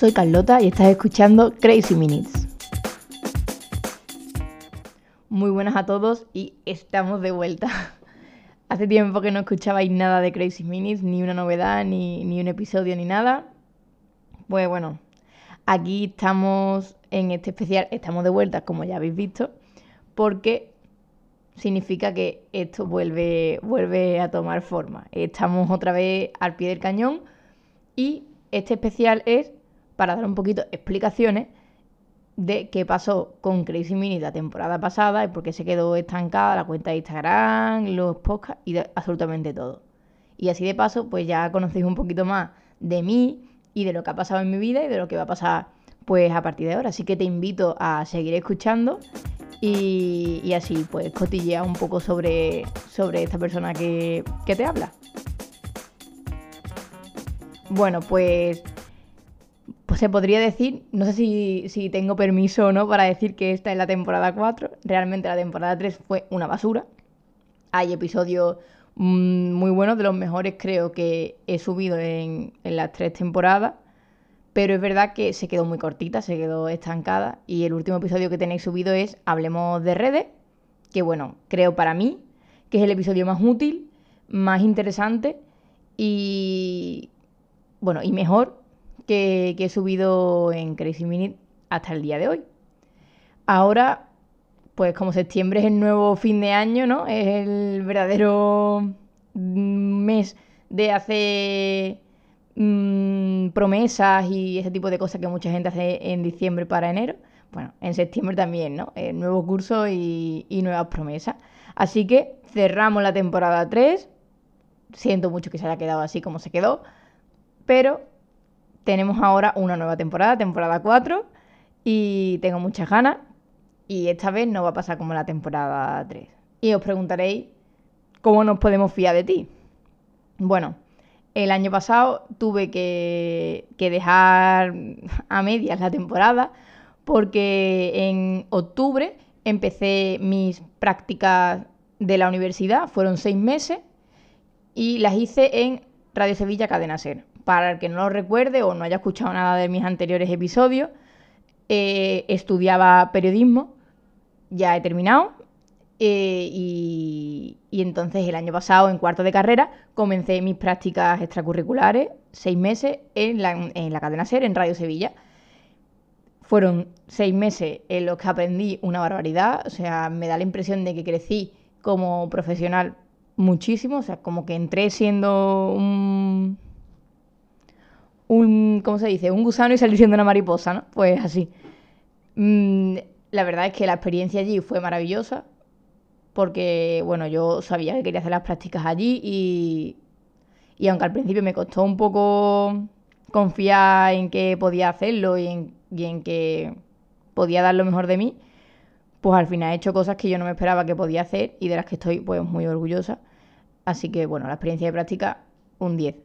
soy Carlota y estás escuchando Crazy Minutes. Muy buenas a todos y estamos de vuelta. Hace tiempo que no escuchabais nada de Crazy Minutes, ni una novedad, ni, ni un episodio, ni nada. Pues bueno, aquí estamos en este especial, estamos de vuelta, como ya habéis visto, porque significa que esto vuelve, vuelve a tomar forma. Estamos otra vez al pie del cañón y este especial es para dar un poquito explicaciones de qué pasó con Crazy Mini la temporada pasada y por qué se quedó estancada la cuenta de Instagram, los podcasts y absolutamente todo. Y así de paso, pues ya conocéis un poquito más de mí y de lo que ha pasado en mi vida y de lo que va a pasar pues a partir de ahora. Así que te invito a seguir escuchando y, así pues cotillea un poco sobre, sobre esta persona que, que te habla. Bueno, pues se podría decir, no sé si, si, tengo permiso o no para decir que esta es la temporada 4. Realmente la temporada 3 fue una basura. Hay episodios mm, muy buenos, de los mejores creo que he subido en, en las tres temporadas. Pero es verdad que se quedó muy cortita, se quedó estancada. Y el último episodio que tenéis subido es Hablemos de redes, que bueno, creo para mí que es el episodio más útil, más interesante y bueno, y mejor que, he subido en Crazy Minute hasta el día de hoy. Ahora, pues como septiembre es el nuevo fin de año, ¿no? Es el verdadero mes de hacer mmm, promesas y ese tipo de cosas que mucha gente hace en diciembre para enero. Bueno, en septiembre también, ¿no? El nuevo curso y, y nuevas promesas. Así que cerramos la temporada 3. Siento mucho que se haya quedado así como se quedó. Pero tenemos ahora una nueva temporada, temporada 4. Y tengo muchas ganas. Y esta vez no va a pasar como la temporada 3. Y os preguntaréis, ¿cómo nos podemos fiar de ti? Bueno, el año pasado tuve que, dejar a medias la temporada porque en octubre empecé mis prácticas de la universidad, fueron seis meses, y las hice en Radio Sevilla Cadena Ser. Para el que no lo recuerde o no haya escuchado nada de mis anteriores episodios, eh, estudiaba periodismo, ya he terminado, eh, y, entonces el año pasado, en cuarto de carrera, comencé mis prácticas extracurriculares, seis meses, en la, en la cadena SER, en Radio Sevilla. Fueron seis meses en los que aprendí una barbaridad, o sea, me da la impresión de que crecí como profesional muchísimo, o sea, como que entré siendo un, un ¿cómo se dice? Un gusano y salí siendo una mariposa, ¿no? Pues así. Mm, la verdad es que la experiencia allí fue maravillosa, porque, bueno, yo sabía que quería hacer las prácticas allí y, y aunque al principio me costó un poco confiar en que podía hacerlo y en, y en que podía dar lo mejor de mí, pues al final he hecho cosas que yo no me esperaba que podía hacer y de las que estoy pues muy orgullosa. Así que bueno, la experiencia de práctica, un 10.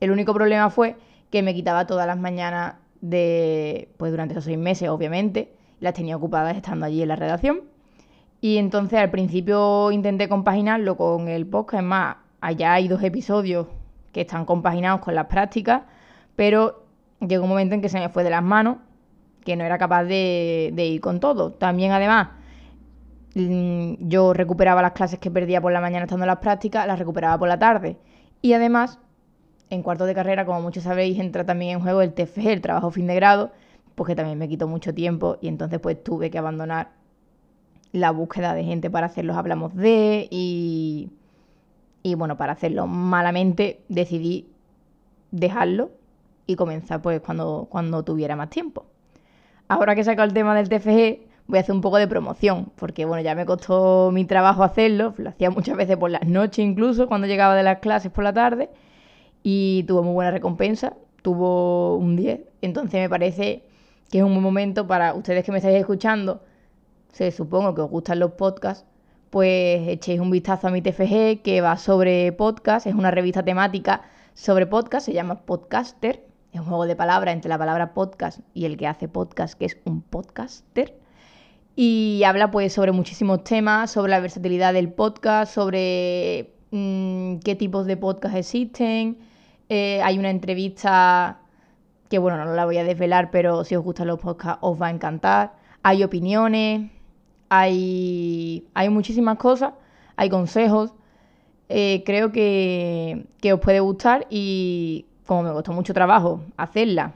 El único problema fue que me quitaba todas las mañanas de, pues durante esos seis meses, obviamente, las tenía ocupadas estando allí en la redacción. Y entonces al principio intenté compaginarlo con el podcast, es más, allá hay dos episodios que están compaginados con las prácticas, pero llegó un momento en que se me fue de las manos, que no era capaz de, ir con todo. También además mm, yo recuperaba las clases que perdía por la mañana estando en las prácticas, las recuperaba por la tarde. Y además, en cuarto de carrera, como muchos sabéis, entra también en juego el TFG, el trabajo fin de grado, porque también me quitó mucho tiempo y entonces pues tuve que abandonar la búsqueda de gente para hacerlos hablamos de y, y bueno, para hacerlo malamente decidí dejarlo y comenzar pues cuando, cuando tuviera más tiempo. Ahora que he sacado el tema del TFG, voy a hacer un poco de promoción, porque bueno, ya me costó mi trabajo hacerlo, lo hacía muchas veces por las noches incluso, cuando llegaba de las clases por la tarde, y tuvo muy buena recompensa, tuvo un 10, entonces me parece que es un buen momento para ustedes que me estáis escuchando, se supongo que os gustan los podcasts, pues echéis un vistazo a mi TFG que va sobre podcast, es una revista temática sobre podcast, se llama Podcaster, es un juego de palabras entre la palabra podcast y el que hace podcast, que es un podcaster. Y habla pues sobre muchísimos temas, sobre la versatilidad del podcast, sobre mm, qué tipos de podcast existen. Eh, hay una entrevista que bueno, no la voy a desvelar, pero si os gustan los podcasts os va a encantar. Hay opiniones, hay, hay muchísimas cosas, hay consejos. Eh, creo que, que os puede gustar y como me costó mucho trabajo hacerla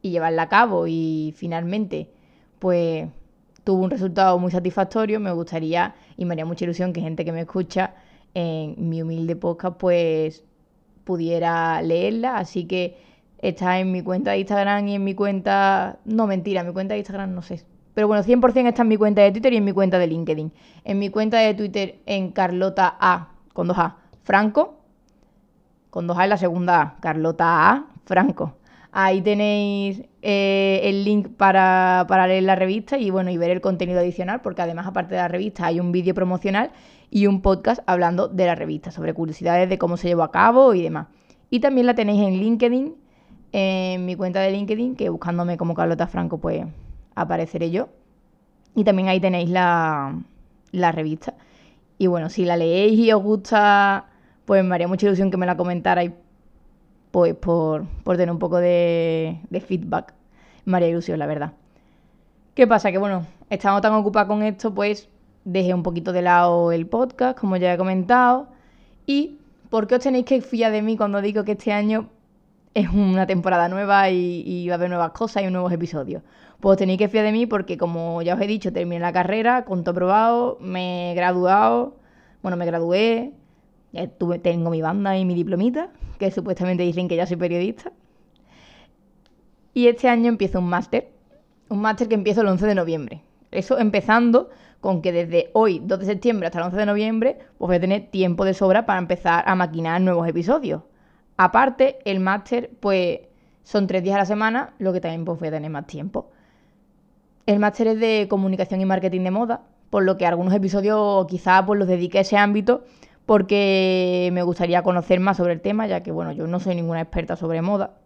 y llevarla a cabo y finalmente pues tuvo un resultado muy satisfactorio, me gustaría y me haría mucha ilusión que gente que me escucha en mi humilde podcast pues pudiera leerla, así que está en mi cuenta de Instagram y en mi cuenta, no mentira, mi cuenta de Instagram no sé, pero bueno, 100% está en mi cuenta de Twitter y en mi cuenta de LinkedIn. En mi cuenta de Twitter en Carlota A, con dos A, Franco, con dos A en la segunda A, Carlota A, Franco. Ahí tenéis eh, el link para, para, leer la revista y bueno, y ver el contenido adicional, porque además, aparte de la revista, hay un vídeo promocional y un podcast hablando de la revista, sobre curiosidades de cómo se llevó a cabo y demás. Y también la tenéis en LinkedIn, en mi cuenta de LinkedIn, que buscándome como Carlota Franco, pues apareceré yo. Y también ahí tenéis la, la revista. Y bueno, si la leéis y os gusta, pues me haría mucha ilusión que me la comentarais, pues por, por tener un poco de, feedback. Me haría ilusión, la verdad. ¿Qué pasa? Que bueno, estando tan ocupada con esto, pues dejé un poquito de lado el podcast, como ya he comentado. ¿Y por qué os tenéis que fiar de mí cuando digo que este año es una temporada nueva y, va a haber nuevas cosas y nuevos episodios. Pues tenéis que fiar de mí porque, como ya os he dicho, terminé la carrera, con todo probado, me he graduado, bueno, me gradué, tuve, tengo mi banda y mi diplomita, que supuestamente dicen que ya soy periodista. Y este año empiezo un máster, un máster que empiezo el 11 de noviembre. Eso empezando con que desde hoy, 2 de septiembre, hasta el 11 de noviembre, pues voy a tener tiempo de sobra para empezar a maquinar nuevos episodios. Aparte, el máster, pues son tres días a la semana, lo que también pues, voy a tener más tiempo. El máster es de comunicación y marketing de moda, por lo que algunos episodios quizás pues, los dedique a ese ámbito, porque me gustaría conocer más sobre el tema, ya que bueno, yo no soy ninguna experta sobre moda.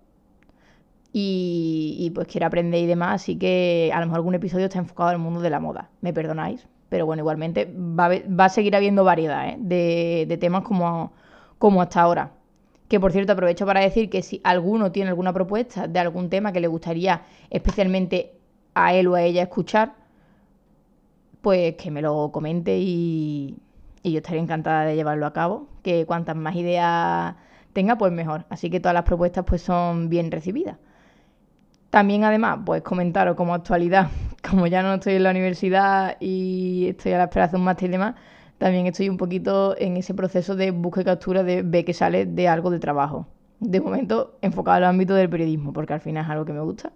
Y, pues quiero aprender y demás, así que a lo mejor algún episodio está enfocado al mundo de la moda, me perdonáis, pero bueno, igualmente va a, seguir habiendo variedad ¿eh? de, de, temas como, como hasta ahora. Que por cierto aprovecho para decir que si alguno tiene alguna propuesta de algún tema que le gustaría especialmente a él o a ella escuchar, pues que me lo comente y, yo estaría encantada de llevarlo a cabo. Que cuantas más ideas tenga, pues mejor. Así que todas las propuestas pues son bien recibidas. También además, pues comentaros como actualidad, como ya no estoy en la universidad y estoy a la espera de un máster y demás, también estoy un poquito en ese proceso de búsqueda y captura de ver que sale de algo de trabajo. De momento enfocado al ámbito del periodismo, porque al final es algo que me gusta.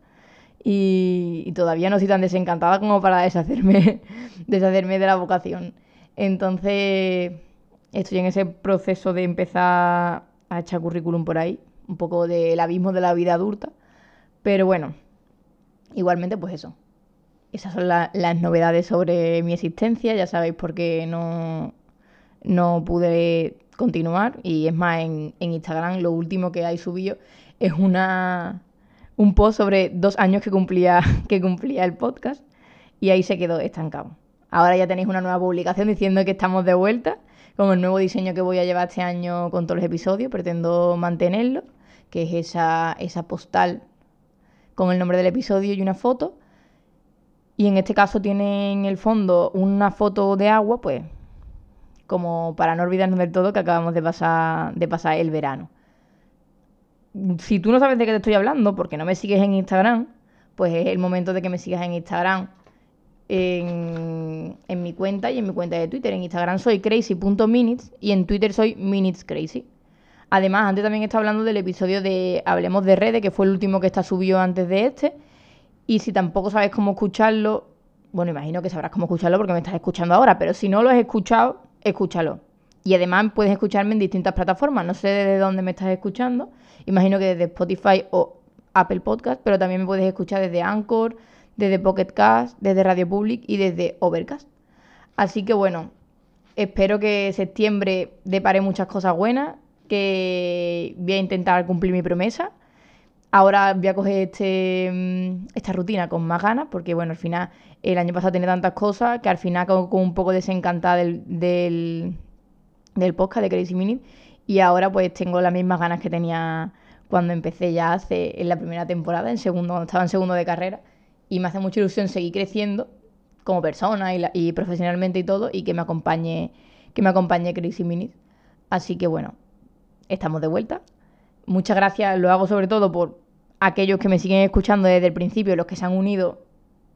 Y, todavía no estoy tan desencantada como para deshacerme, deshacerme de la vocación. Entonces estoy en ese proceso de empezar a echar currículum por ahí, un poco del abismo de la vida adulta. Pero bueno, igualmente pues eso, esas son las novedades sobre mi existencia. Ya sabéis por qué no, no pude continuar. Y es más, en, Instagram lo último que hay subido es una, un post sobre dos años que cumplía, que cumplía el podcast. Y ahí se quedó estancado. Ahora ya tenéis una nueva publicación diciendo que estamos de vuelta con el nuevo diseño que voy a llevar este año con todos los episodios. Pretendo mantenerlo, que es esa, esa postal con el nombre del episodio y una foto y en este caso tiene en el fondo una foto de agua, pues como para no olvidarnos del todo que acabamos de pasar, de pasar el verano. Si tú no sabes de qué te estoy hablando, porque no me sigues en Instagram, pues es el momento de que me sigas en Instagram, en, mi cuenta y en mi cuenta de Twitter. En Instagram soy crazy.minutes y en Twitter soy minutescrazy. Además, antes también estaba hablando del episodio de Hablemos de redes, que fue el último que está subido antes de este y si tampoco sabes cómo escucharlo, bueno, imagino que sabrás cómo escucharlo porque me estás escuchando ahora, pero si no lo has escuchado, escúchalo. Y además puedes escucharme en distintas plataformas. No sé desde dónde me estás escuchando. Imagino que desde Spotify o Apple Podcast, pero también me puedes escuchar desde Anchor, desde Pocket Cast, desde Radio Public y desde Overcast. Así que bueno, espero que septiembre depare muchas cosas buenas, que voy a intentar cumplir mi promesa. Ahora voy a coger este, mm, esta rutina con más ganas, porque bueno, al final el año pasado tenía tantas cosas que al final como, un poco desencantada del, del, podcast de Crazy Minute. Y ahora pues tengo las mismas ganas que tenía cuando empecé ya hace en la primera temporada, en segundo, cuando estaba en segundo de carrera, y me hace mucha ilusión seguir creciendo como persona y, profesionalmente y todo, y que me acompañe, que me acompañe Crazy Minutes. Así que bueno, estamos de vuelta. Muchas gracias, lo hago sobre todo por aquellos que me siguen escuchando desde el principio, los que se han unido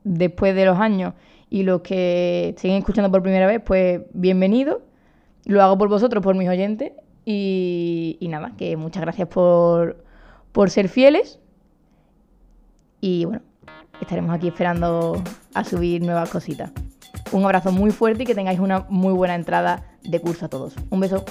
después de los años y los que siguen escuchando por primera vez, pues bienvenidos. Lo hago por vosotros, por mis oyentes. Y, y nada, que muchas gracias por, por ser fieles. Y bueno, estaremos aquí esperando a subir nuevas cositas. Un abrazo muy fuerte y que tengáis una muy buena entrada de curso a todos. Un beso.